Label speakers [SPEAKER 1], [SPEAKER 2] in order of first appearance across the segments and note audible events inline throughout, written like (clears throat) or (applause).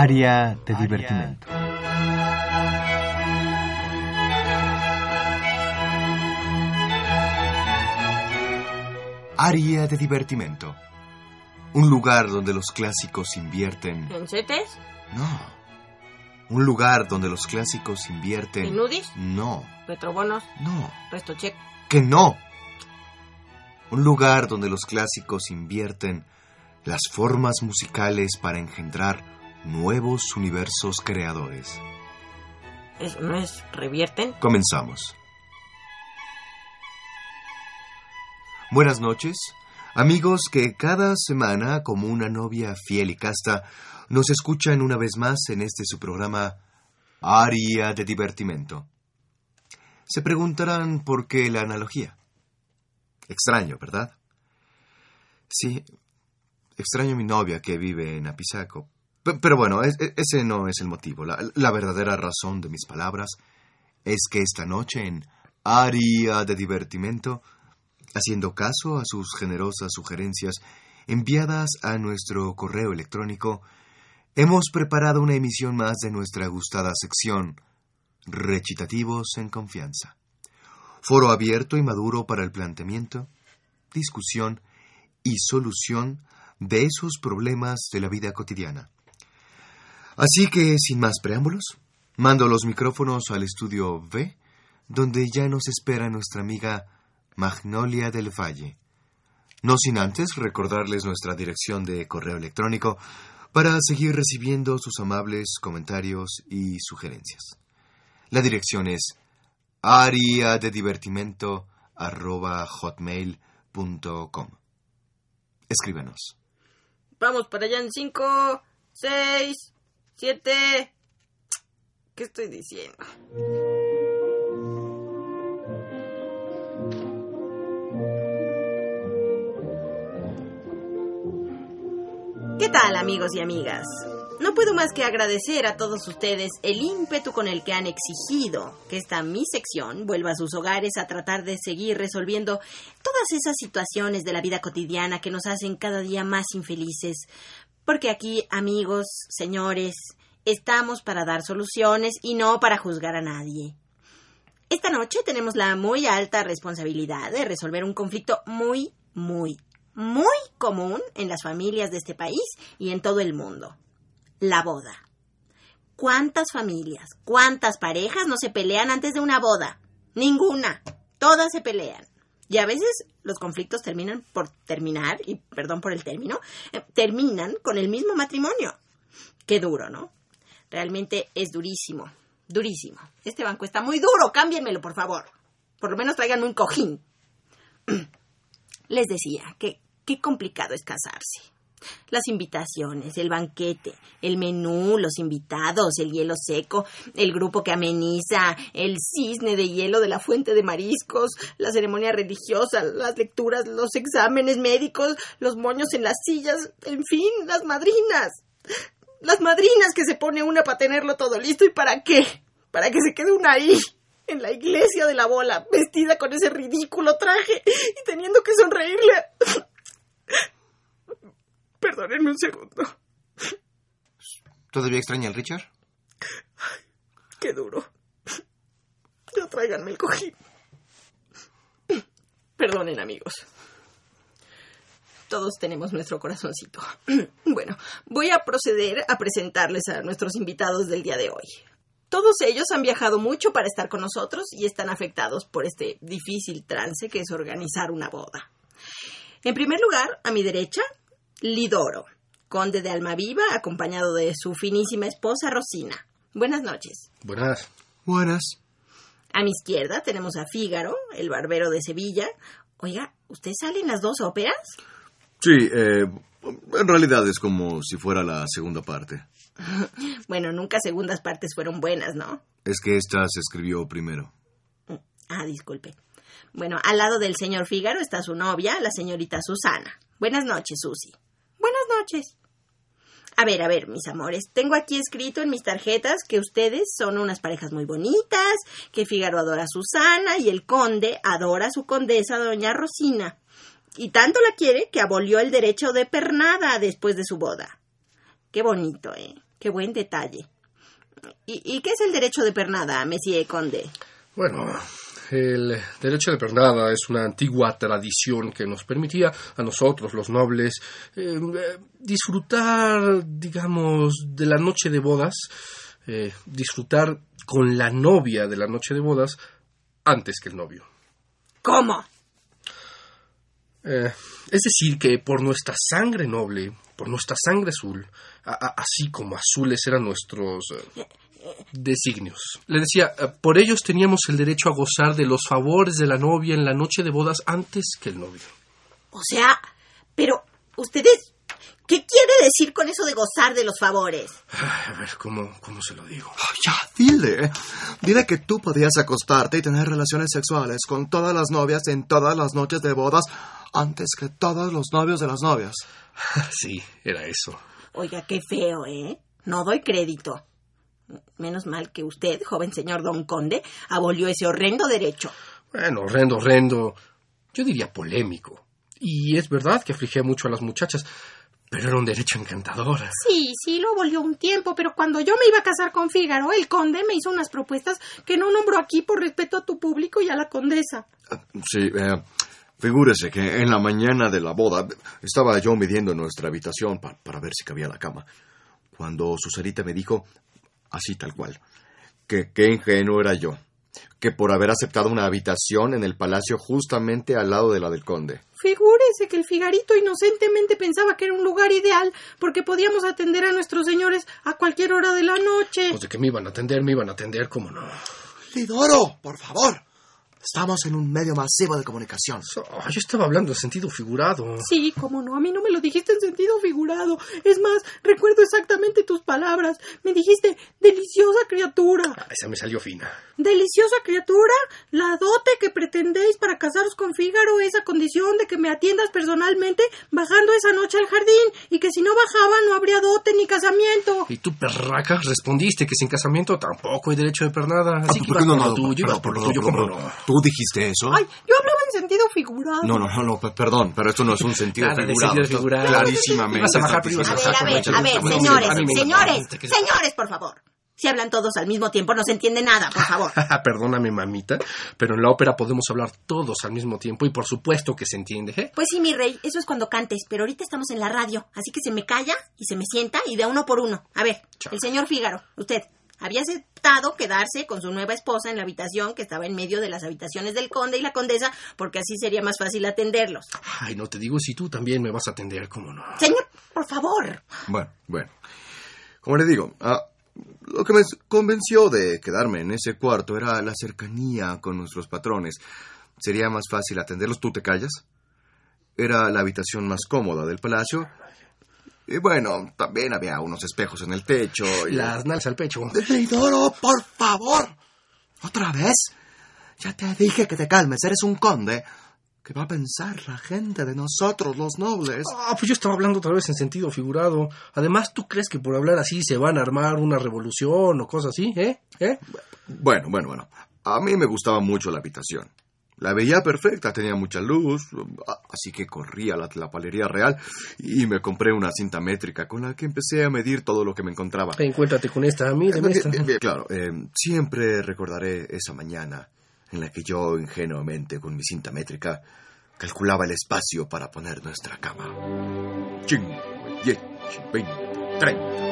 [SPEAKER 1] Área de divertimento. Área de divertimento. Un lugar donde los clásicos invierten.
[SPEAKER 2] ¿En CETES?
[SPEAKER 1] No. Un lugar donde los clásicos invierten.
[SPEAKER 2] ¿En Nudis?
[SPEAKER 1] No.
[SPEAKER 2] ¿Retrobonos?
[SPEAKER 1] No.
[SPEAKER 2] ¿Resto check?
[SPEAKER 1] Que no. Un lugar donde los clásicos invierten las formas musicales para engendrar nuevos universos creadores.
[SPEAKER 2] ¿Es, ¿No es revierten?
[SPEAKER 1] Comenzamos. Buenas noches, amigos que cada semana, como una novia fiel y casta, nos escuchan una vez más en este su programa Aria de Divertimento. Se preguntarán por qué la analogía. Extraño, ¿verdad? Sí, extraño a mi novia que vive en Apizaco. Pero bueno, es- ese no es el motivo. La, verdadera razón de mis palabras es que esta noche en Aria de Divertimento, haciendo caso a sus generosas sugerencias enviadas a nuestro correo electrónico, hemos preparado una emisión más de nuestra gustada sección Recitativos en Confianza. Foro abierto y maduro para el planteamiento, discusión y solución de esos problemas de la vida cotidiana. Así que, sin más preámbulos, mando los micrófonos al estudio V, donde ya nos espera nuestra amiga Magnolia del Valle. No sin antes recordarles nuestra dirección de correo electrónico para seguir recibiendo sus amables comentarios y sugerencias. La dirección es ariadedivertimento.hotmail.com Escríbenos.
[SPEAKER 2] Vamos para allá en 5, 6, 7. ¿Qué estoy diciendo? ¿Qué tal amigos y amigas? No puedo más que agradecer a todos ustedes el ímpetu con el que han exigido que esta mi sección vuelva a sus hogares a tratar de seguir resolviendo todas esas situaciones de la vida cotidiana que nos hacen cada día más infelices. Porque aquí, amigos, señores, estamos para dar soluciones y no para juzgar a nadie. Esta noche tenemos la muy alta responsabilidad de resolver un conflicto muy, muy, muy común en las familias de este país y en todo el mundo. La boda. ¿Cuántas familias, cuántas parejas no se pelean antes de una boda? Ninguna. Todas se pelean. Y a veces los conflictos terminan por terminar, y perdón por el término, eh, terminan con el mismo matrimonio. Qué duro, ¿no? Realmente es durísimo, durísimo. Este banco está muy duro, cámbienmelo, por favor. Por lo menos tráiganme un cojín. (clears throat) Les decía que qué complicado es casarse. Las invitaciones, el banquete, el menú, los invitados, el hielo seco, el grupo que ameniza, el cisne de hielo de la fuente de mariscos, la ceremonia religiosa, las lecturas, los exámenes médicos, los moños en las sillas, en fin, las madrinas. Las madrinas que se pone una para tenerlo todo listo y para qué? Para que se quede una ahí, en la iglesia de la bola, vestida con ese ridículo traje y teniendo que sonreírle. Perdónenme un segundo.
[SPEAKER 1] ¿Todavía extraña al Richard?
[SPEAKER 2] Qué duro. Ya tráiganme el cojín. Perdonen, amigos. Todos tenemos nuestro corazoncito. Bueno, voy a proceder a presentarles a nuestros invitados del día de hoy. Todos ellos han viajado mucho para estar con nosotros y están afectados por este difícil trance que es organizar una boda. En primer lugar, a mi derecha, Lidoro, conde de Almaviva, acompañado de su finísima esposa Rosina. Buenas noches.
[SPEAKER 1] Buenas. Buenas.
[SPEAKER 2] A mi izquierda tenemos a Fígaro, el barbero de Sevilla. Oiga, ¿usted sale en las dos óperas?
[SPEAKER 1] Sí, eh, en realidad es como si fuera la segunda parte. (laughs)
[SPEAKER 2] bueno, nunca segundas partes fueron buenas, ¿no?
[SPEAKER 1] Es que esta se escribió primero.
[SPEAKER 2] Ah, disculpe. Bueno, al lado del señor Fígaro está su novia, la señorita Susana. Buenas noches, Susi. Buenas noches. A ver, a ver, mis amores, tengo aquí escrito en mis tarjetas que ustedes son unas parejas muy bonitas, que Fígaro adora a Susana y el conde adora a su condesa, doña Rosina. Y tanto la quiere que abolió el derecho de pernada después de su boda. Qué bonito, ¿eh? Qué buen detalle. ¿Y, y qué es el derecho de pernada, Monsieur Conde?
[SPEAKER 3] Bueno, el derecho de pernada es una antigua tradición que nos permitía a nosotros, los nobles, eh, disfrutar, digamos, de la noche de bodas, eh, disfrutar con la novia de la noche de bodas antes que el novio.
[SPEAKER 2] ¿Cómo?
[SPEAKER 3] Eh, es decir, que por nuestra sangre noble, por nuestra sangre azul, a, a, así como azules eran nuestros eh, designios. Le decía, eh, por ellos teníamos el derecho a gozar de los favores de la novia en la noche de bodas antes que el novio.
[SPEAKER 2] O sea, pero ustedes, ¿qué quiere decir con eso de gozar de los favores?
[SPEAKER 3] Ay, a ver, ¿cómo, ¿cómo se lo digo?
[SPEAKER 1] Oh, ya, dile. Dile que tú podías acostarte y tener relaciones sexuales con todas las novias en todas las noches de bodas antes que todos los novios de las novias. (laughs)
[SPEAKER 3] Sí, era eso.
[SPEAKER 2] Oiga, qué feo, ¿eh? No doy crédito. Menos mal que usted, joven señor don Conde, abolió ese horrendo derecho.
[SPEAKER 3] Bueno, horrendo, horrendo. Yo diría polémico. Y es verdad que afligía mucho a las muchachas, pero era un derecho encantador.
[SPEAKER 4] Sí, sí, lo abolió un tiempo, pero cuando yo me iba a casar con Fígaro, el conde me hizo unas propuestas que no nombro aquí por respeto a tu público y a la condesa.
[SPEAKER 1] Sí, eh, figúrese que en la mañana de la boda estaba yo midiendo nuestra habitación pa para ver si cabía la cama, cuando Susanita me dijo, así tal cual, que qué ingenuo era yo, que por haber aceptado una habitación en el palacio justamente al lado de la del conde.
[SPEAKER 4] Figúrese que el Figarito inocentemente pensaba que era un lugar ideal porque podíamos atender a nuestros señores a cualquier hora de la noche.
[SPEAKER 3] Pues de que me iban a atender, me iban a atender, ¿cómo no?
[SPEAKER 5] Lidoro, por favor. Estamos en un medio masivo de comunicación.
[SPEAKER 3] Oh, yo estaba hablando en sentido figurado.
[SPEAKER 4] Sí, cómo no, a mí no me lo dijiste en sentido figurado. Es más, recuerdo exactamente tus palabras. Me dijiste, deliciosa criatura.
[SPEAKER 3] Ah, esa me salió fina.
[SPEAKER 4] Deliciosa criatura, la dote que pretendéis para casaros con Fígaro es a condición de que me atiendas personalmente bajando esa noche al jardín y que si no bajaba no habría dote ni casamiento.
[SPEAKER 3] Y tú, perraca, respondiste que sin casamiento tampoco hay derecho de pernada. Así
[SPEAKER 1] Ah,
[SPEAKER 3] que
[SPEAKER 1] ¿por qué
[SPEAKER 3] ibas
[SPEAKER 1] no,
[SPEAKER 3] por
[SPEAKER 1] no,
[SPEAKER 3] lo tuyo, ibas por lo tuyo,
[SPEAKER 1] pero-
[SPEAKER 3] ¿cómo
[SPEAKER 1] pero-
[SPEAKER 3] no?
[SPEAKER 1] ¿Tú dijiste eso?
[SPEAKER 4] Ay, yo hablaba en sentido figurado.
[SPEAKER 1] No, no, no, no, pe- perdón, pero esto no es un sentido
[SPEAKER 3] Nada de
[SPEAKER 1] figurado.
[SPEAKER 3] sentido figurado.
[SPEAKER 1] Clarísimamente.
[SPEAKER 3] A bajar,
[SPEAKER 2] A ver, a ver, a ver, señores, señores, señores, por favor. Si hablan todos al mismo tiempo no se entiende nada, por favor. (laughs)
[SPEAKER 3] Perdóname, mamita, pero en la ópera podemos hablar todos al mismo tiempo y por supuesto que se entiende, ¿eh?
[SPEAKER 2] Pues sí, mi rey, eso es cuando cantes, pero ahorita estamos en la radio, así que se me calla y se me sienta y de uno por uno. A ver,
[SPEAKER 3] Chao.
[SPEAKER 2] el señor Fígaro, usted, había aceptado quedarse con su nueva esposa en la habitación que estaba en medio de las habitaciones del conde y la condesa, porque así sería más fácil atenderlos.
[SPEAKER 3] Ay, no te digo si tú también me vas a atender, ¿cómo no?
[SPEAKER 2] Señor, por favor.
[SPEAKER 1] Bueno, bueno. Como le digo, ah, lo que me convenció de quedarme en ese cuarto era la cercanía con nuestros patrones. Sería más fácil atenderlos. ¿Tú te callas? Era la habitación más cómoda del palacio. Y bueno, también había unos espejos en el techo. y-
[SPEAKER 3] Las nalgas al pecho.
[SPEAKER 5] Lidoro, por favor. ¿Otra vez? Ya te dije que te calmes, eres un conde. ¿Qué va a pensar la gente de nosotros, los nobles?
[SPEAKER 3] Ah, pues yo estaba hablando otra vez en sentido figurado. Además, ¿tú crees que por hablar así se van a armar una revolución o cosas así, eh? ¿Eh?
[SPEAKER 1] Bueno, bueno, bueno. A mí me gustaba mucho la habitación. La veía perfecta, tenía mucha luz, ah, así que corrí a la tlapalería real y me compré una cinta métrica con la que empecé a medir todo lo que me encontraba.
[SPEAKER 3] Encuéntrate con esta, mírame esta.
[SPEAKER 1] Eh, eh, claro, eh, siempre recordaré esa mañana en la que yo ingenuamente con mi cinta métrica calculaba el espacio para poner nuestra cama.
[SPEAKER 6] Ching, 10, 20, 30.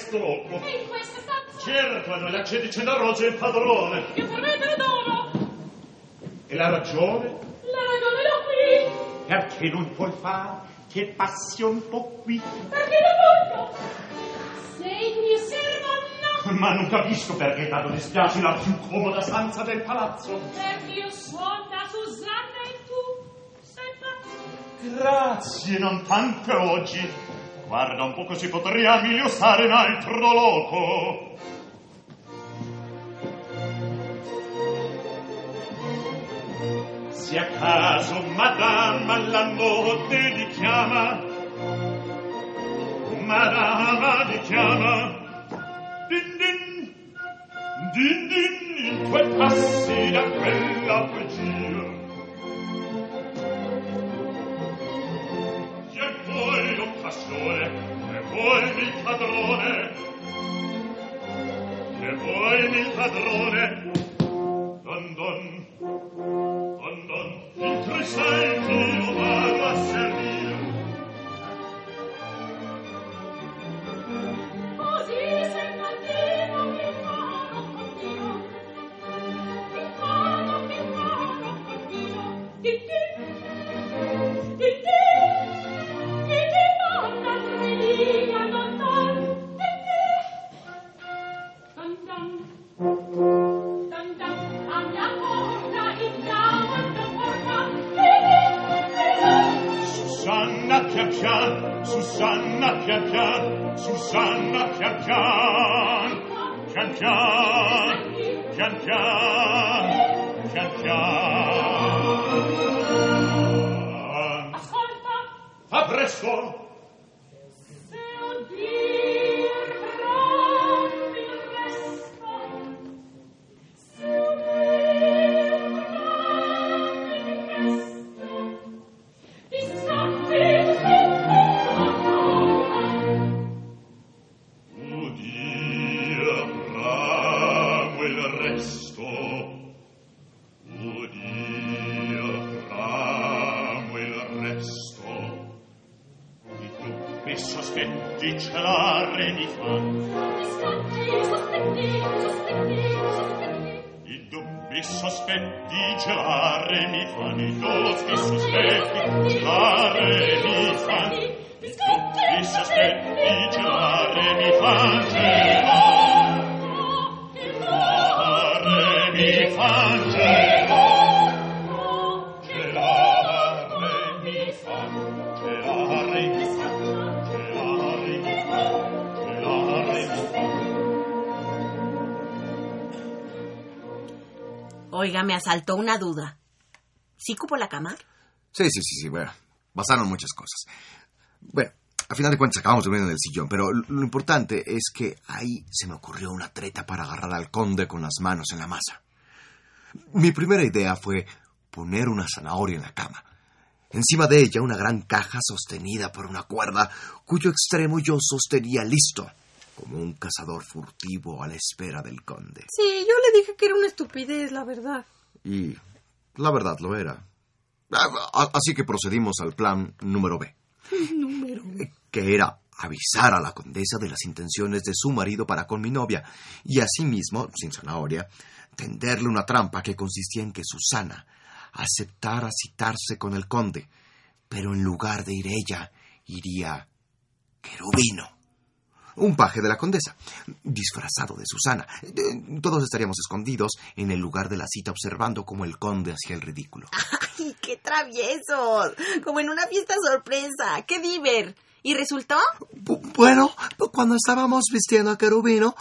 [SPEAKER 6] questo loco.
[SPEAKER 7] E in questa stanza?
[SPEAKER 6] C'era quando le accedi c'è da roce il padrone.
[SPEAKER 7] Che vorrebbero d'oro.
[SPEAKER 6] E la ragione?
[SPEAKER 7] La ragione l'ho qui.
[SPEAKER 6] Perché non puoi fare che passi un po' qui?
[SPEAKER 7] Perché non voglio. Se il mio servo no.
[SPEAKER 6] Ma non capisco perché tanto dispiace la più comoda stanza del palazzo.
[SPEAKER 7] Perché io sono da Susanna e tu sei pazzo.
[SPEAKER 6] Grazie, non tanto oggi. Guarda un poco si potria meglio stare in altro loco. Se a caso madame la notte li chiama, madame li chiama, din din, din din, i tuoi passi da quella fuggita. passione e vuoi il padrone? E vuoi il padrone? Don don don don
[SPEAKER 7] il crescente umano a
[SPEAKER 6] sé pian, Susanna pian pian, Susanna pian pian, pian pian, pian pian, pian pian.
[SPEAKER 7] Ascolta!
[SPEAKER 6] Fa
[SPEAKER 2] presto! Asaltó una duda. ¿Sí cupo la cama?
[SPEAKER 1] Sí, sí, sí, sí, bueno, pasaron muchas cosas. Bueno, a final de cuentas acabamos durmiendo en el sillón, pero lo lo importante es que ahí se me ocurrió una treta para agarrar al conde con las manos en la masa. Mi primera idea fue poner una zanahoria en la cama. Encima de ella una gran caja sostenida por una cuerda cuyo extremo yo sostenía listo, como un cazador furtivo a la espera del conde.
[SPEAKER 4] Sí, yo le dije que era una estupidez, la verdad.
[SPEAKER 1] Y la verdad lo era. Ah, Así que procedimos al plan (laughs) número B. Que era avisar a la condesa de las intenciones de su marido para con mi novia y asimismo, sin zanahoria, tenderle una trampa que consistía en que Susana aceptara citarse con el conde, pero en lugar de ir ella, iría Querubino. Un paje de la condesa, disfrazado de Susana. Eh, Todos estaríamos escondidos en el lugar de la cita observando cómo el conde hacía el ridículo. (laughs)
[SPEAKER 2] ¡Ay, qué traviesos! Como en una fiesta sorpresa. ¡Qué diver! ¿Y resultó?
[SPEAKER 5] Bu- Bueno, cuando estábamos vistiendo a Querubino,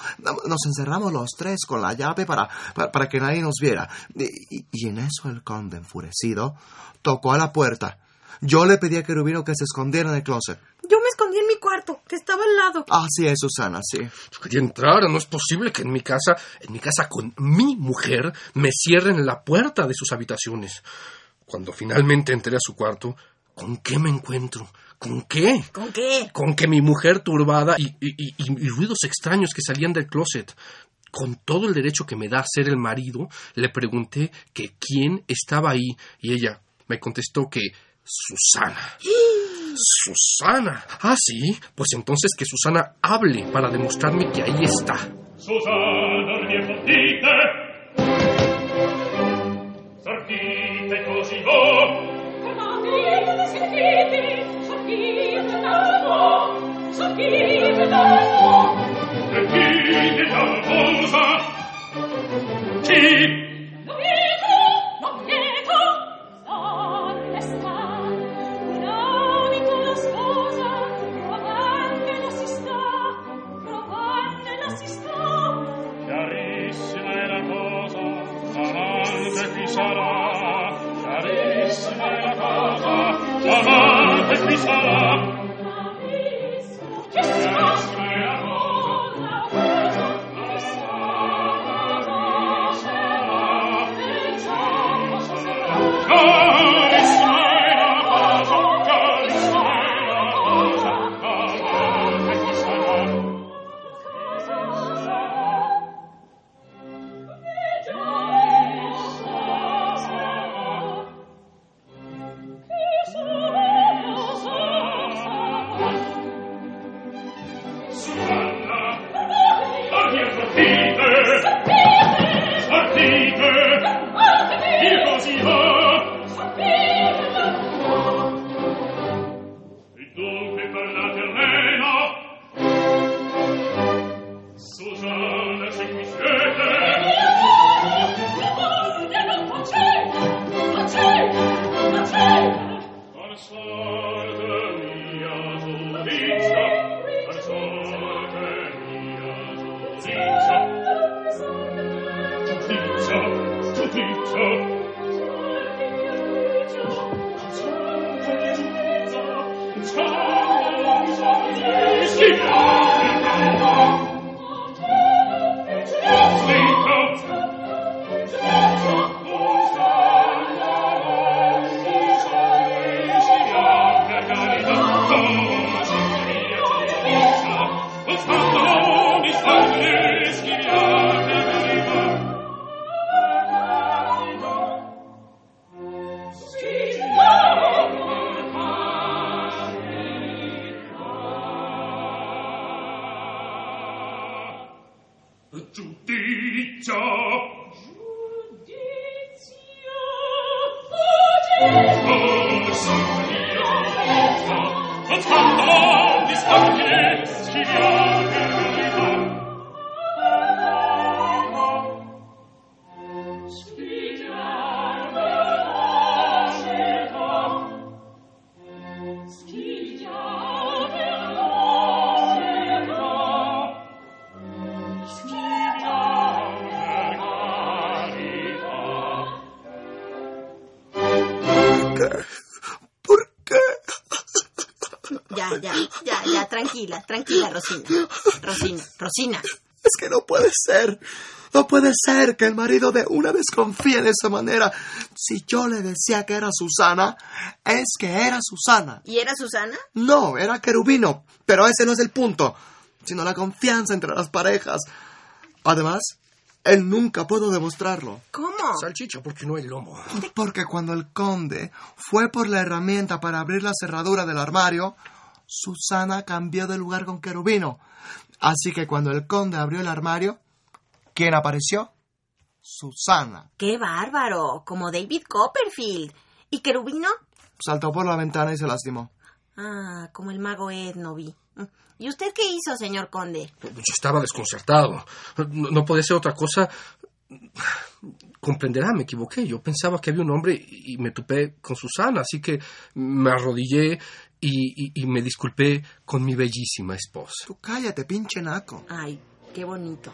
[SPEAKER 5] nos encerramos los tres con la llave para, para, para que nadie nos viera. Y, y en eso el conde, enfurecido, tocó a la puerta. Yo le pedí a Querubino que se escondiera en el closet.
[SPEAKER 4] Yo me escondí en mi cuarto, que estaba al lado.
[SPEAKER 5] Así es, Susana, sí.
[SPEAKER 3] Yo quería entrar, no es posible que en mi casa, en mi casa con mi mujer, me cierren la puerta de sus habitaciones. Cuando finalmente entré a su cuarto, ¿con qué me encuentro? ¿Con qué?
[SPEAKER 2] ¿Con qué?
[SPEAKER 3] Con que mi mujer turbada y, y- y- y ruidos extraños que salían del closet. Con todo el derecho que me da a ser el marido, le pregunté que quién estaba ahí y ella me contestó que Susana. (gasps) (gasps) Susana. Ah, sí. Pues entonces que Susana hable para demostrarme que ahí está.
[SPEAKER 6] Susana, mie. Sortite così vo.
[SPEAKER 7] Sentite, sortite sortite?
[SPEAKER 6] Chi? Chiarissima è la cosa, amante
[SPEAKER 7] Ciccio Rosina. Rosina, Rosina.
[SPEAKER 1] Es que no puede ser. No puede ser que el marido de una desconfíe de esa manera. Si yo le decía que era Susana, es que era Susana.
[SPEAKER 7] ¿Y era Susana?
[SPEAKER 1] No, era querubino. Pero ese no es el punto, sino la confianza entre las parejas. Además, él nunca pudo demostrarlo.
[SPEAKER 7] ¿Cómo?
[SPEAKER 3] Salchicha, porque no hay lomo.
[SPEAKER 1] Porque cuando el conde fue por la herramienta para abrir la cerradura del armario, Susana cambió de lugar con querubino. Así que cuando el conde abrió el armario, ¿quién apareció? Susana.
[SPEAKER 7] ¡Qué bárbaro! Como David Copperfield. ¿Y Querubino?
[SPEAKER 1] Saltó por la ventana y se lastimó.
[SPEAKER 7] Ah, como el mago Ed, no vi. ¿Y usted qué hizo, señor conde?
[SPEAKER 3] Yo estaba desconcertado. No, no podía ser otra cosa. Comprenderá, me equivoqué. Yo pensaba que había un hombre y me topé con Susana, así que me arrodillé y, y- y me disculpé con mi bellísima esposa.
[SPEAKER 1] Tú cállate, pinche naco.
[SPEAKER 7] Ay, qué bonito.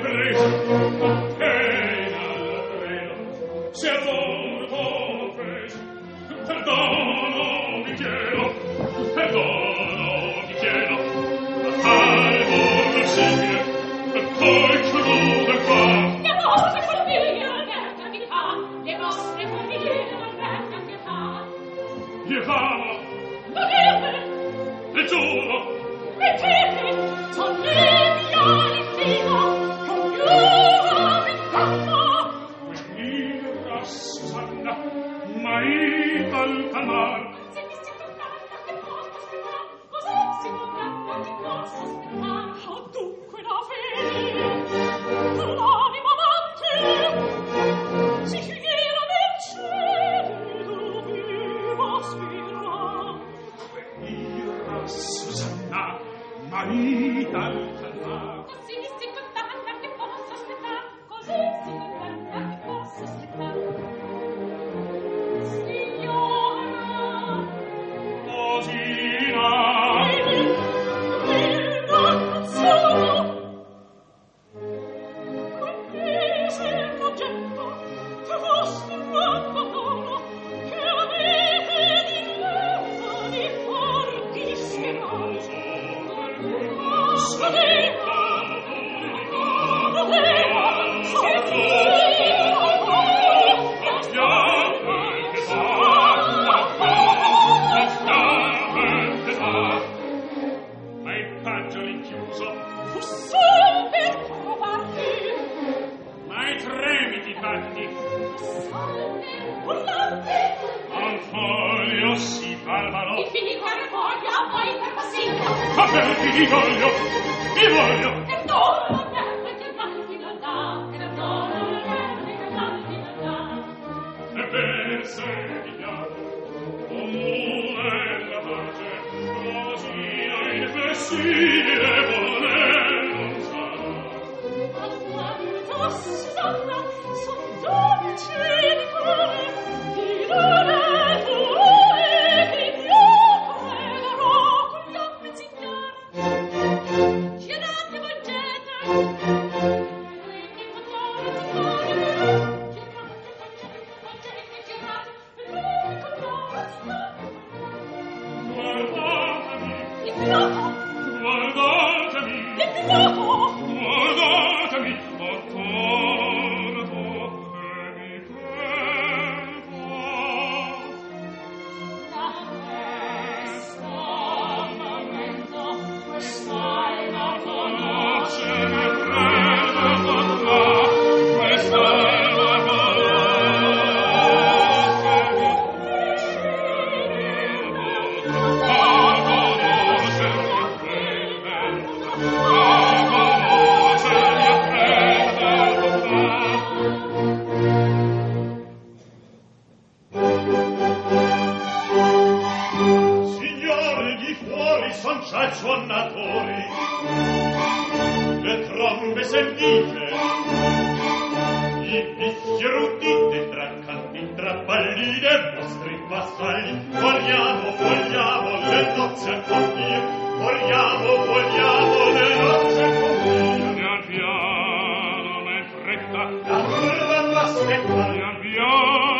[SPEAKER 6] Brüche Giovanni. Sorte, urlante!
[SPEAKER 8] Al foglio si balbano. Infinito al foglio, poi per
[SPEAKER 6] passillo. Aperti, vi voglio, vi voglio. Perdona! Segna, comune la pace, così a infessire vuole non sarà. Alquanto sarà Tschüss. Ierudite tra canti, tra palline, vogliamo, vogliamo
[SPEAKER 8] le nozze compie, vogliamo, vogliamo le nozze compie. Pian piano, mentre fretta, la
[SPEAKER 6] curva lo aspetta, pian piano,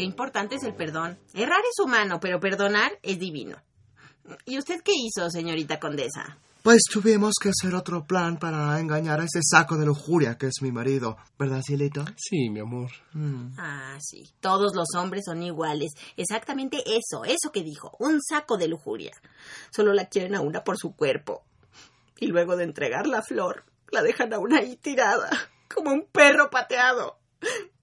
[SPEAKER 2] Qué importante es el perdón. Errar es humano, pero perdonar es divino. ¿Y usted qué hizo, señorita condesa?
[SPEAKER 5] Pues tuvimos que hacer otro plan para engañar a ese saco de lujuria que es mi marido, ¿verdad, Cielito?
[SPEAKER 3] Sí, mi amor.
[SPEAKER 2] Ah, sí. Todos los hombres son iguales. Exactamente eso, eso que dijo. Un saco de lujuria. Solo la quieren a una por su cuerpo. Y luego de entregar la flor, la dejan a una ahí tirada, como un perro pateado.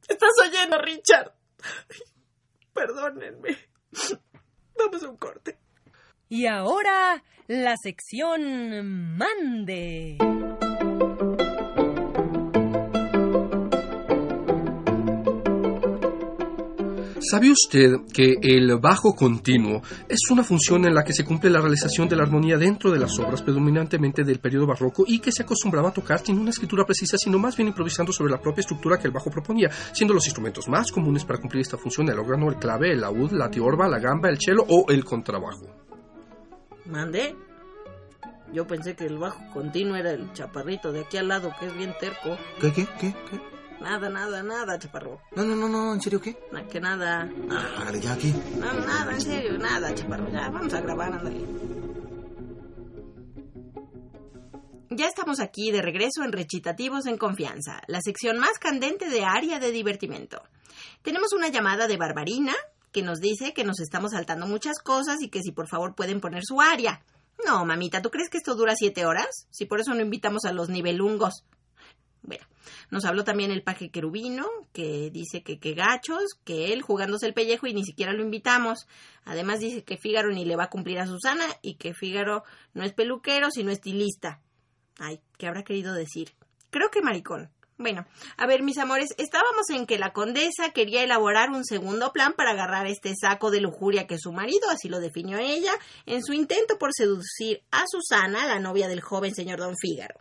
[SPEAKER 2] ¿Estás oyendo, Richard? (laughs) Perdónenme. Vamos a un corte.
[SPEAKER 9] Y ahora la sección Mande.
[SPEAKER 3] ¿Sabe usted que el bajo continuo es una función en la que se cumple la realización de la armonía dentro de las obras predominantemente del periodo barroco y que se acostumbraba a tocar sin una escritura precisa, sino más bien improvisando sobre la propia estructura que el bajo proponía, siendo los instrumentos más comunes para cumplir esta función el órgano, el clave, el laúd, la tiorba, la gamba, el cello o el contrabajo?
[SPEAKER 2] ¿Mande? Yo pensé que el bajo continuo era el chaparrito de aquí al lado, que es bien terco.
[SPEAKER 5] ¿Qué, qué, qué, qué?
[SPEAKER 2] Nada, nada, nada, chaparro.
[SPEAKER 5] No, no, no, no, ¿en serio qué?
[SPEAKER 2] Na- que nada.
[SPEAKER 5] Ah, hágale ya aquí.
[SPEAKER 2] No, nada, en serio, nada, chaparro. Ya, vamos a grabar, ándale. Ya estamos aquí de regreso en Recitativos en Confianza, la sección más candente de área de divertimento. Tenemos una llamada de Barbarina que nos dice que nos estamos saltando muchas cosas y que si por favor pueden poner su área. No, mamita, ¿tú crees que esto dura siete horas? Si por eso no invitamos a los nivelungos. Bueno, nos habló también el paje querubino, que dice que qué gachos, que él jugándose el pellejo y ni siquiera lo invitamos. Además dice que Fígaro ni le va a cumplir a Susana y que Fígaro no es peluquero, sino estilista. Ay, ¿qué habrá querido decir? Creo que maricón. Bueno, a ver, mis amores, estábamos en que la condesa quería elaborar un segundo plan para agarrar este saco de lujuria que su marido, así lo definió ella, en su intento por seducir a Susana, la novia del joven señor don Fígaro.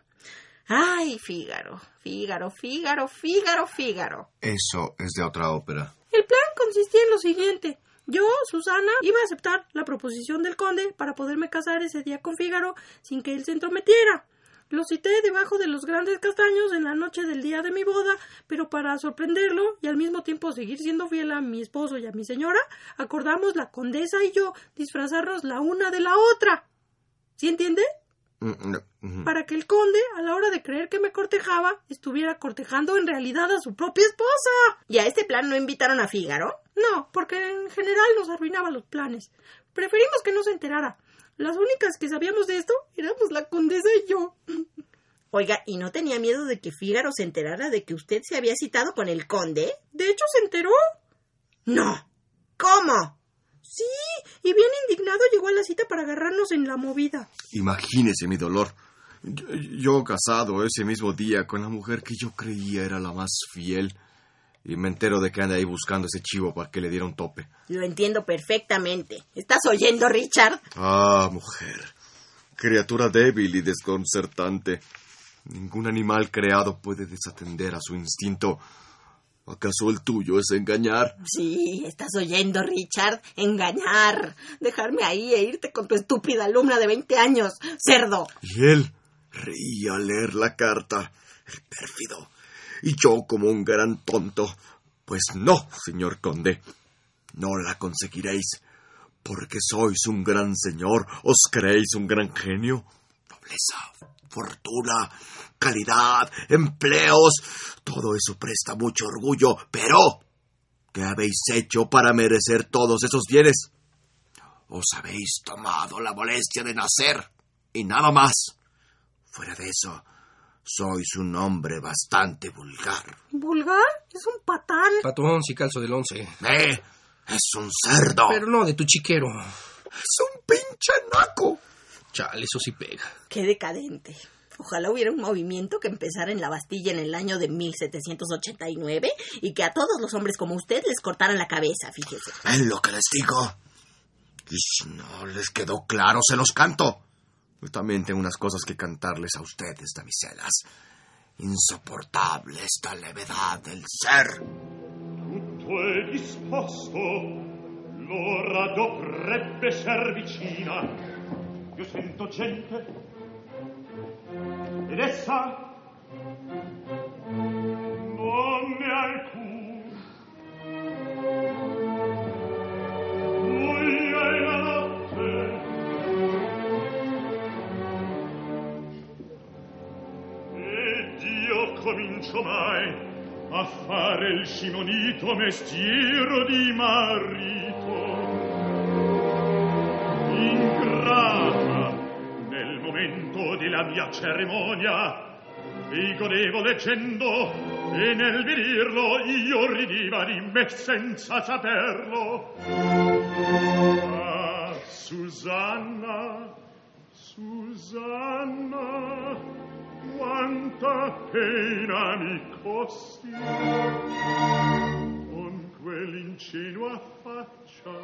[SPEAKER 2] Ay, Fígaro, Fígaro, Fígaro, Fígaro, Fígaro.
[SPEAKER 1] Eso es de otra ópera.
[SPEAKER 4] El plan consistía en lo siguiente. Yo, Susana, iba a aceptar la proposición del conde para poderme casar ese día con Fígaro sin que él se entrometiera. Lo cité debajo de los grandes castaños en la noche del día de mi boda, pero para sorprenderlo y al mismo tiempo seguir siendo fiel a mi esposo y a mi señora, acordamos la condesa y yo disfrazarnos la una de la otra. ¿Sí entiende?
[SPEAKER 5] Mm.
[SPEAKER 4] Para que el conde, a la hora de creer que me cortejaba, estuviera cortejando en realidad a su propia esposa.
[SPEAKER 2] ¿Y a este plan no invitaron a Fígaro?
[SPEAKER 4] No, porque en general nos arruinaba los planes. Preferimos que no se enterara. Las únicas que sabíamos de esto éramos la condesa y yo.
[SPEAKER 2] Oiga, ¿y no tenía miedo de que Fígaro se enterara de que usted se había citado con el conde?
[SPEAKER 4] De hecho, se enteró.
[SPEAKER 2] No. ¿Cómo?
[SPEAKER 4] Sí, y bien indignado llegó a la cita para agarrarnos en la movida.
[SPEAKER 1] Imagínese mi dolor. Yo, yo casado ese mismo día con la mujer que yo creía era la más fiel. Y me entero de que anda ahí buscando ese chivo para que le diera un tope.
[SPEAKER 2] Lo entiendo perfectamente. ¿Estás oyendo, Richard?
[SPEAKER 1] Ah, mujer. Criatura débil y desconcertante. Ningún animal creado puede desatender a su instinto. ¿Acaso el tuyo es engañar?
[SPEAKER 2] Sí, estás oyendo, Richard. Engañar. Dejarme ahí e irte con tu estúpida alumna de 20 años. Cerdo.
[SPEAKER 1] Y él reía al leer la carta. El pérfido. Y yo como un gran tonto. Pues no, señor conde. No la conseguiréis. Porque sois un gran señor. ¿Os creéis un gran genio? Nobleza, fortuna, calidad, empleos. Todo eso presta mucho orgullo. Pero, ¿qué habéis hecho para merecer todos esos bienes? Os habéis tomado la molestia de nacer. Y nada más. Fuera de eso, sois un hombre bastante vulgar.
[SPEAKER 4] ¿Vulgar? Es un patán.
[SPEAKER 3] Patrón, si calzo del once.
[SPEAKER 1] ¡Eh! Es un cerdo.
[SPEAKER 3] Pero no de tu chiquero.
[SPEAKER 1] Es un pinche naco.
[SPEAKER 3] Chale, eso sí pega.
[SPEAKER 2] Qué decadente. Ojalá hubiera un movimiento que empezara en la Bastilla en el año de 1789 y que a todos los hombres como usted les cortaran la cabeza, fíjese.
[SPEAKER 1] Es lo que les digo. Y si no les quedó claro, se los canto. Yo también tengo unas cosas que cantarles a ustedes, damiselas. Insoportable esta levedad del ser.
[SPEAKER 6] Tutto è disposto, l'ora dovrebbe ser vicina. Io sento gente, ed essa nome alcun. Buia e la notte. Ed io comincio mai a fare il scimonito mestiero di marito. Ingrato. Momento della mia cerimonia vi godevo leggendo e nel vedirlo io ridiva di me senza saperlo. Ah, Susanna, Susanna, quanta pena mi costi con quell'ingenua faccia,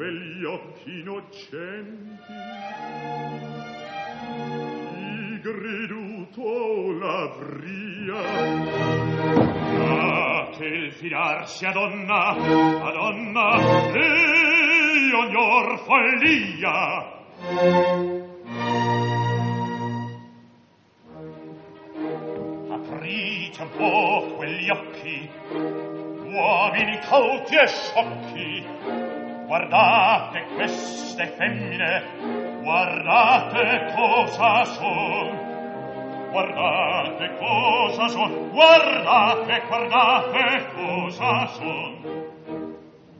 [SPEAKER 6] begli occhi innocenti. I creduto l'avria date il fidarsi a donna a donna e ognor follia. Aprite po' quegli occhi uomini cauti e sciocchi guardate queste femmine, guardate cosa son. Guardate cosa son, guardate, guardate cosa son.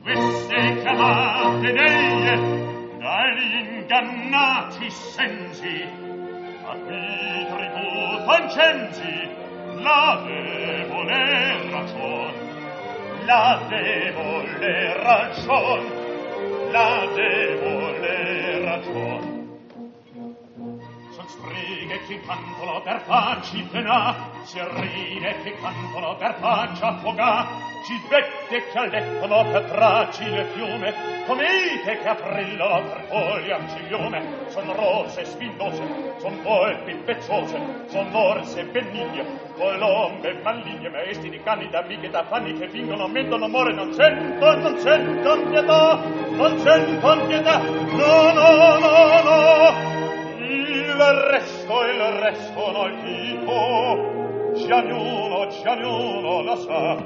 [SPEAKER 6] Queste chiamate deglie dagli ingannati sensi, a cui tributo incensi la debole ragion, la debole ragion, la debole ride che cantolo per farci pena, si ride chi cantolo per faccia affogà, ci svette che allettolo per traci le fiume, comete che aprillolo per foglia anciglione, son rose spindose, son volpi pezzose, son orse benigne, colombe maligne, maestri di cani da amiche da fanni che fingono, mentono, amore, non sento, non sento pietà, non sento pietà, no, no, no, no, il resto, il resto non dico, ciascuno, ciascuno lo sa.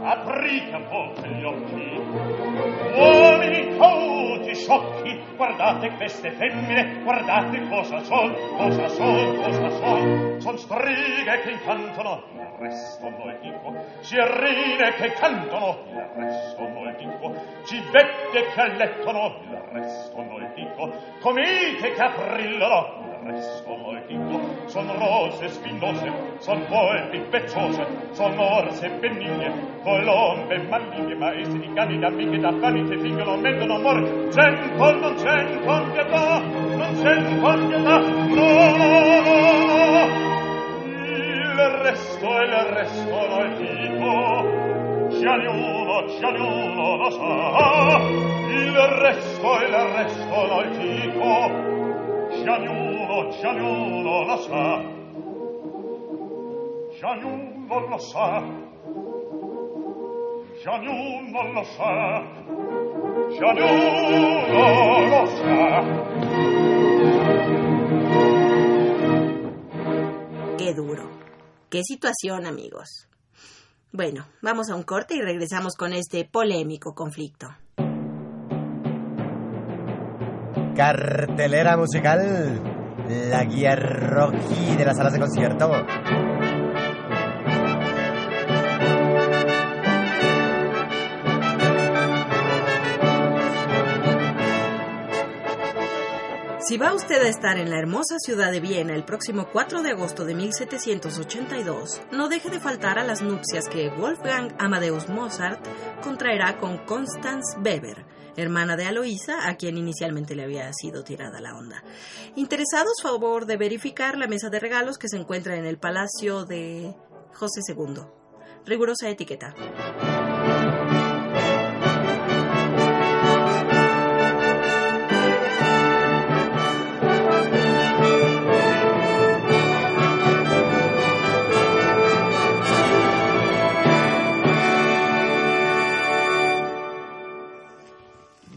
[SPEAKER 6] Aprite un po' gli occhi, uomini, oh, sciocchi guardate queste femmine guardate cosa son cosa son cosa son son strighe che incantano il resto non è dico sierrine che cantano il resto non è dico civette che allettono il resto non è dico comite che aprillano appresso dico son rose spinose son volpi pecciose son orse benigne colombe maligne maestri di cani da picche da pani che fingono mettono amore. Gentol non c'è gentol pietà non c'è gentol pietà no no no il resto il resto moltico Cialuno, cialuno lo sa, il resto, il resto lo dico, cialuno. Ognuno lo sa. Già ognuno lo sa. Già ognuno lo sa. Già ognuno lo sa.
[SPEAKER 2] Qué duro. Qué situación, amigos. Bueno, vamos a un corte y regresamos con este polémico conflicto.
[SPEAKER 10] Cartelera musical. La guía Rocky de las salas de concierto.
[SPEAKER 2] Si va usted a estar en la hermosa ciudad de Viena el próximo 4 de agosto de 1782, no deje de faltar a las nupcias que Wolfgang Amadeus Mozart contraerá con Constance Weber, hermana de Aloísa, a quien inicialmente le había sido tirada la onda. Interesados, favor de verificar la mesa de regalos que se encuentra en el Palacio de José II. Rigurosa etiqueta.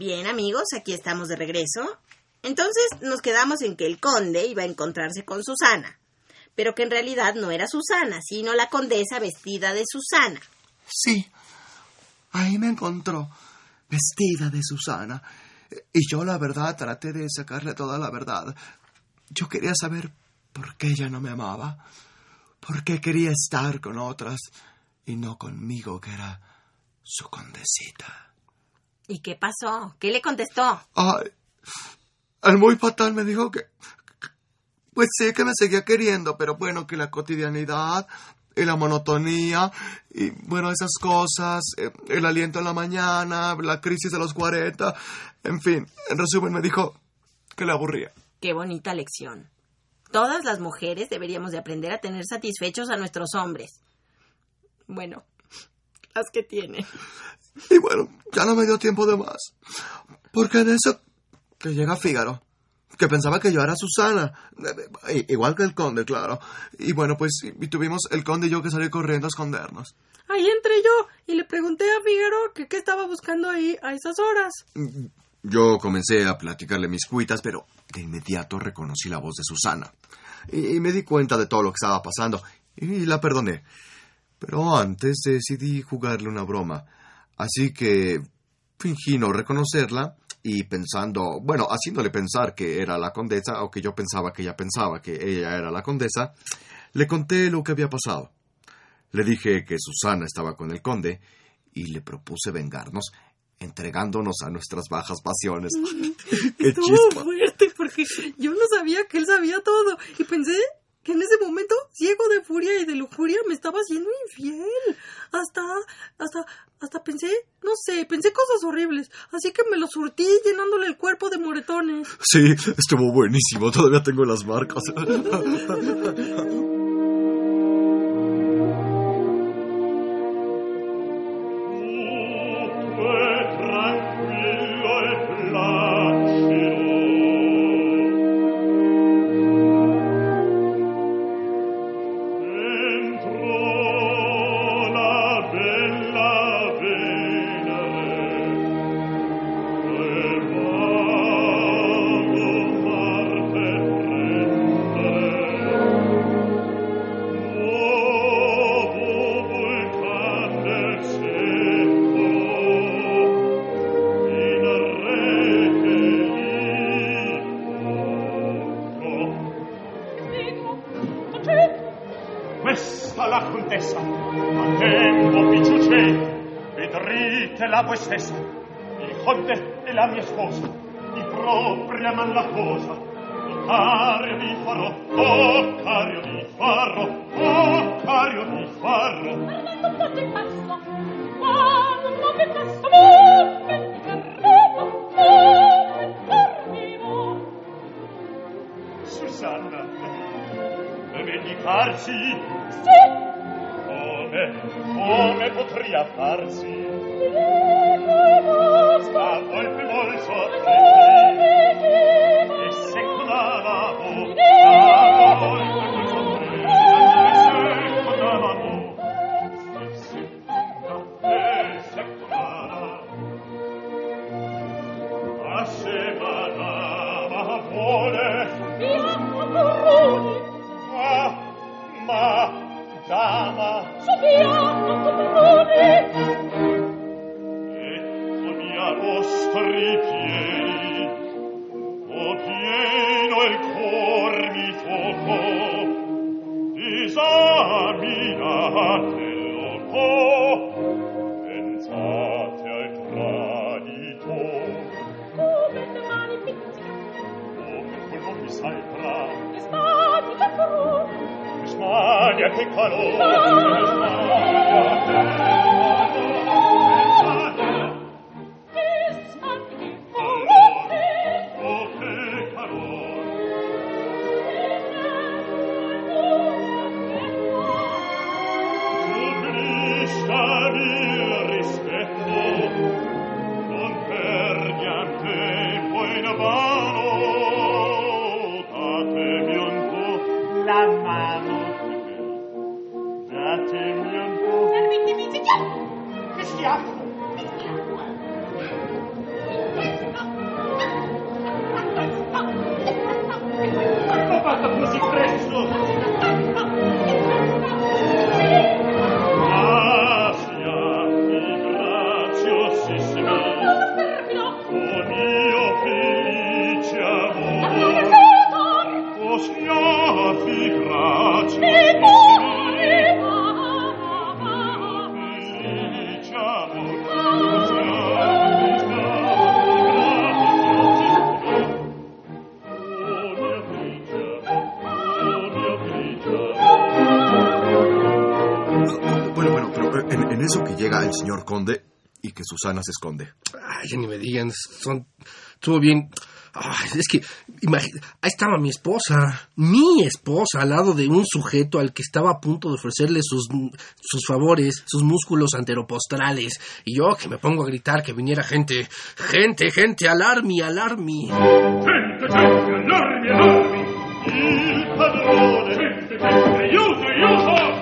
[SPEAKER 2] Bien, amigos, aquí estamos de regreso. Entonces nos quedamos en que el conde iba a encontrarse con Susana, pero que en realidad no era Susana, sino la condesa vestida de Susana.
[SPEAKER 5] Sí, ahí me encontró, vestida de Susana. Y yo, la verdad, traté de sacarle toda la verdad. Yo quería saber por qué ella no me amaba, por qué quería estar con otras y no conmigo, que era su condesita.
[SPEAKER 2] ¿Y qué pasó? ¿Qué le contestó?
[SPEAKER 5] Ay, el muy fatal me dijo que, pues sí, que me seguía queriendo, pero bueno, que la cotidianidad y la monotonía y bueno, esas cosas, eh, el aliento en la mañana, la crisis de los 40, en fin, en resumen me dijo que le aburría.
[SPEAKER 2] Qué bonita lección. Todas las mujeres deberíamos de aprender a tener satisfechos a nuestros hombres. Bueno, las que tienen.
[SPEAKER 5] Y bueno, ya no me dio tiempo de más. Porque en eso que llega Fígaro, que pensaba que yo era Susana, eh, igual que el conde, claro. Y bueno, pues y tuvimos el conde y yo que salir corriendo a escondernos.
[SPEAKER 4] Ahí entré yo y le pregunté a Fígaro que qué estaba buscando ahí a esas horas.
[SPEAKER 1] Yo comencé a platicarle mis cuitas, pero de inmediato reconocí la voz de Susana. Y, y me di cuenta de todo lo que estaba pasando y la perdoné. Pero antes decidí jugarle una broma. Así que fingí no reconocerla y pensando, bueno, haciéndole pensar que era la condesa o que yo pensaba que ella pensaba que ella era la condesa, le conté lo que había pasado. Le dije que Susana estaba con el conde y le propuse vengarnos entregándonos a nuestras bajas pasiones. (laughs) ¡Qué
[SPEAKER 4] Estuvo
[SPEAKER 1] chispa!
[SPEAKER 4] fuerte porque yo no sabía que él sabía todo y pensé que en ese momento, ciego de furia y de lujuria, me estaba haciendo infiel. Hasta, hasta, hasta pensé, no sé, pensé cosas horribles. Así que me lo surtí llenándole el cuerpo de moretones.
[SPEAKER 1] Sí, estuvo buenísimo. Todavía tengo las marcas. (laughs) señor conde y que Susana se esconde.
[SPEAKER 3] Ay, ya ni me digan, son, estuvo bien. Ay, es que, ahí estaba mi esposa, mi esposa, al lado de un sujeto al que estaba a punto de ofrecerle sus, sus favores, sus músculos anteropostrales. Y yo que me pongo a gritar que viniera gente, gente, gente, alarmi, alarmi.
[SPEAKER 6] Gente, gente! Il padrone! Gente, gente, aiuto, aiuto!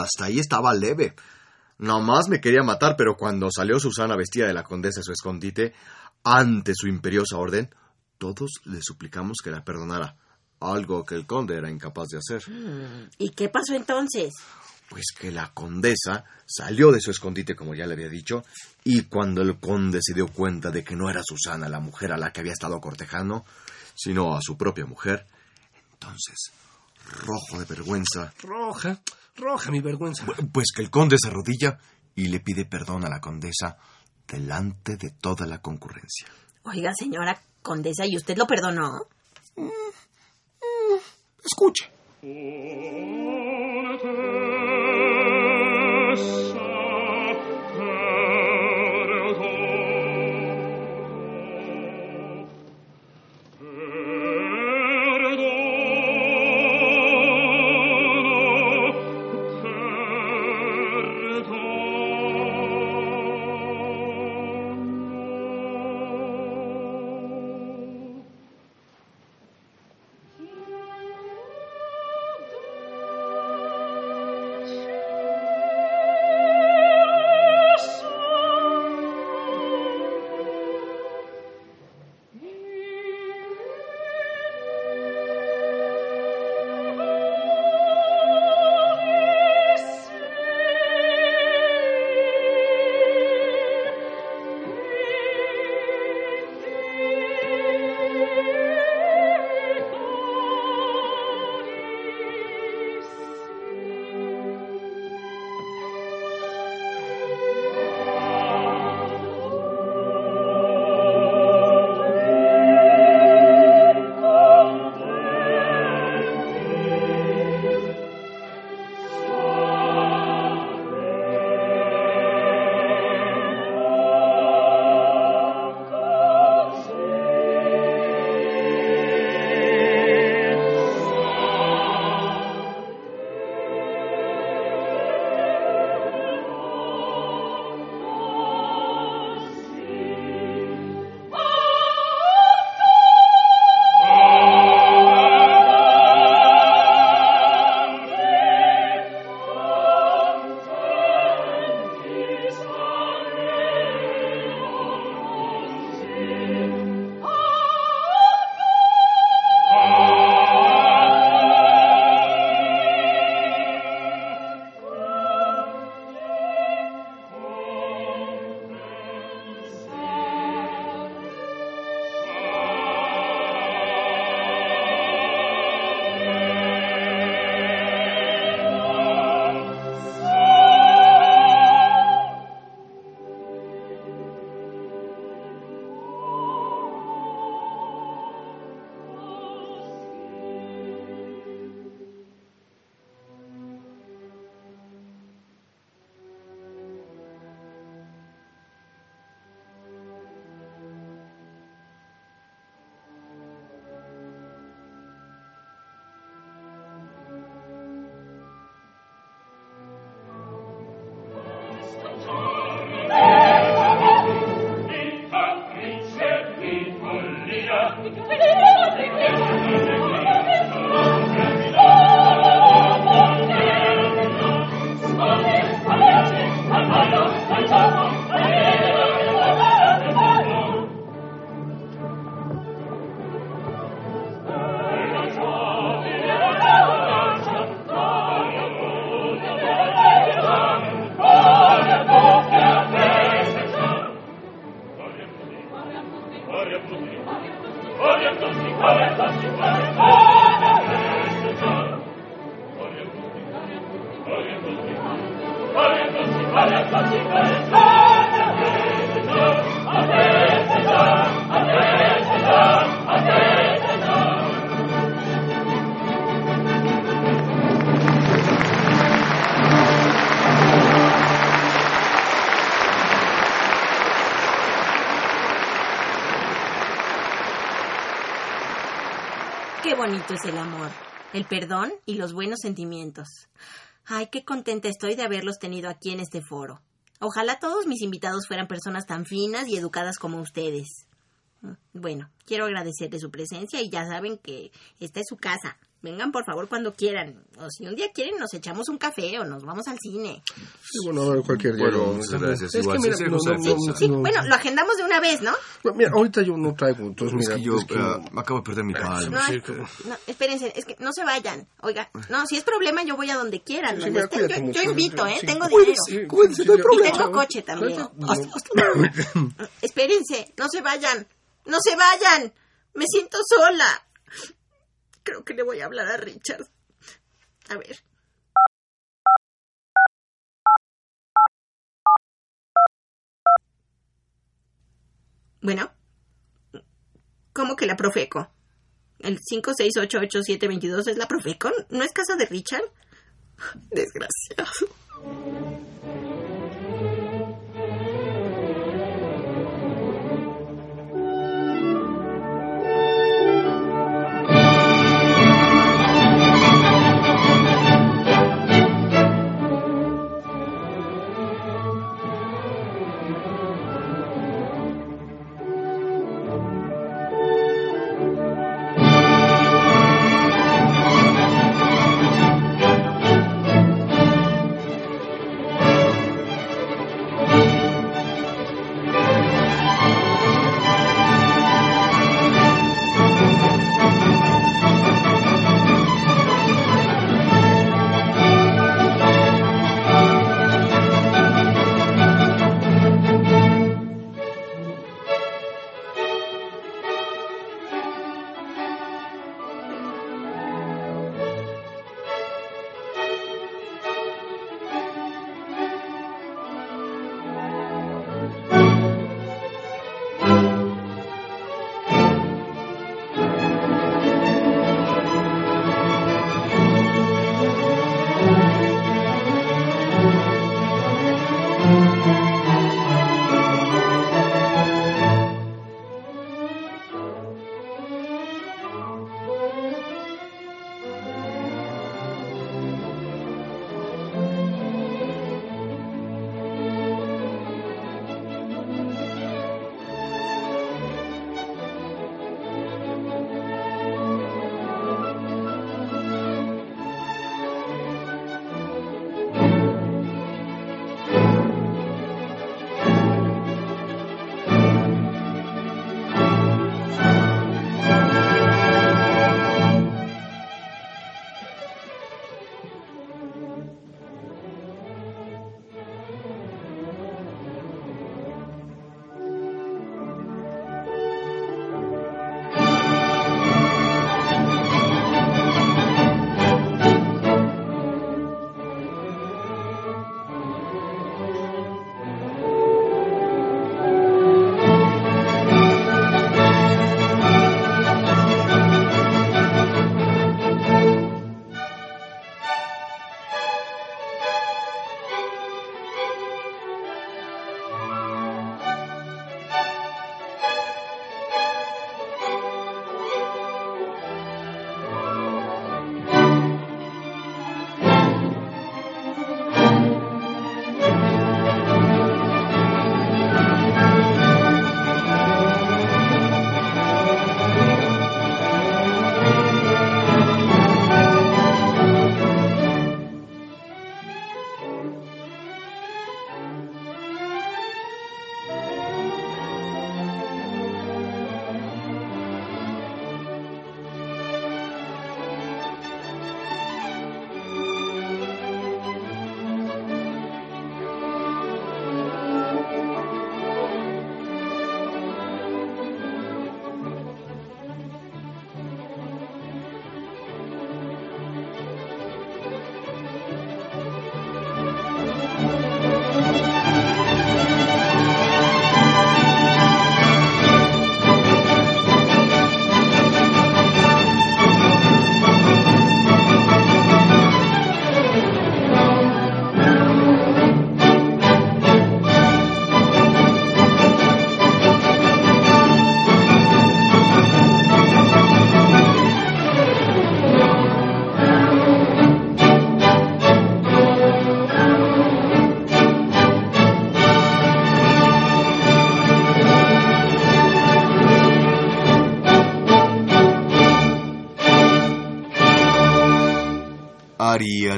[SPEAKER 1] y hasta ahí estaba leve. Nomás me quería matar, pero cuando salió Susana vestida de la condesa de su escondite, ante su imperiosa orden, todos le suplicamos que la perdonara, algo que el conde era incapaz de hacer.
[SPEAKER 2] ¿Y qué pasó entonces?
[SPEAKER 1] Pues que la condesa salió de su escondite, como ya le había dicho, y cuando el conde se dio cuenta de que no era Susana la mujer a la que había estado cortejando, sino a su propia mujer, entonces, rojo de vergüenza,
[SPEAKER 3] Roja, roja mi vergüenza.
[SPEAKER 1] pues que el conde se arrodilla y le pide perdón a la condesa delante de toda la concurrencia.
[SPEAKER 2] Oiga, señora condesa, ¿y usted lo perdonó?
[SPEAKER 1] Escuche.
[SPEAKER 2] Es el amor, el perdón y los buenos sentimientos. Ay, qué contenta estoy de haberlos tenido aquí en este foro. Ojalá todos mis invitados fueran personas tan finas y educadas como ustedes. Bueno, quiero agradecerles su presencia y ya saben que esta es su casa. Vengan por favor cuando quieran. O si un día quieren nos echamos un café o nos vamos al cine.
[SPEAKER 3] Sí, bueno, a ver, cualquier día.
[SPEAKER 1] Bueno,
[SPEAKER 3] lo-
[SPEAKER 1] muchas gracias.
[SPEAKER 3] Es
[SPEAKER 1] Igual,
[SPEAKER 3] que mira,
[SPEAKER 1] sí,
[SPEAKER 3] no,
[SPEAKER 1] sí,
[SPEAKER 3] no,
[SPEAKER 1] sí,
[SPEAKER 3] no,
[SPEAKER 1] sí,
[SPEAKER 3] no,
[SPEAKER 2] Sí,
[SPEAKER 3] no.
[SPEAKER 2] bueno, lo agendamos de una vez, ¿no?
[SPEAKER 3] Bueno, Mira, ahorita yo no traigo, entonces
[SPEAKER 1] Es
[SPEAKER 3] mira.
[SPEAKER 1] que yo
[SPEAKER 3] es que-
[SPEAKER 1] ah, acabo de perder mi palma.
[SPEAKER 2] No, espérense, es que no se vayan. Oiga, no, si es problema yo voy a donde quieran.
[SPEAKER 3] Sí,
[SPEAKER 2] donde
[SPEAKER 3] mira,
[SPEAKER 2] estén.
[SPEAKER 3] cuídate
[SPEAKER 2] yo,
[SPEAKER 3] mucho.
[SPEAKER 2] yo invito, ¿eh?
[SPEAKER 3] Sí,
[SPEAKER 2] Tengo dinero.
[SPEAKER 5] cuídese, no hay problema.
[SPEAKER 2] Y tengo coche también. (laughs) Espérense, no se vayan. No se vayan. Me siento sola. Creo que le voy a hablar a Richard. A ver. Bueno, ¿cómo que la Profeco? ¿El 5688722 es la Profeco? ¿No es casa de Richard? Desgraciado.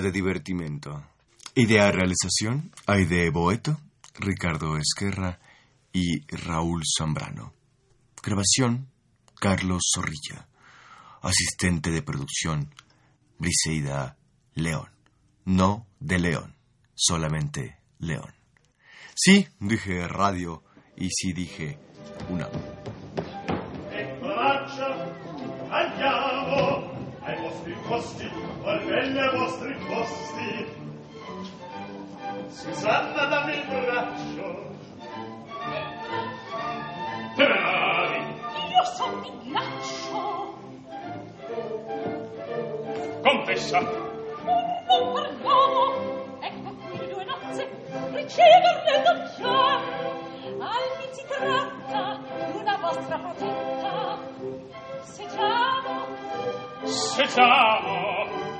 [SPEAKER 1] De divertimento. Idea realización, Aide Boeto, Ricardo Esquerra y Raúl Zambrano. Grabación, Carlos Zorrilla. Asistente de producción, Briseida León. No de León, solamente León. Sí, dije radio y sí dije una.
[SPEAKER 6] nelle vostri posti. Susanna dammi il braccio. Temerari
[SPEAKER 7] Io son di ghiaccio
[SPEAKER 6] Confessa
[SPEAKER 7] Non parliamo Ecco qui le due nozze. Riceverle dobbiamo Almi si tratta Una vostra protetta. Se
[SPEAKER 6] Setiamo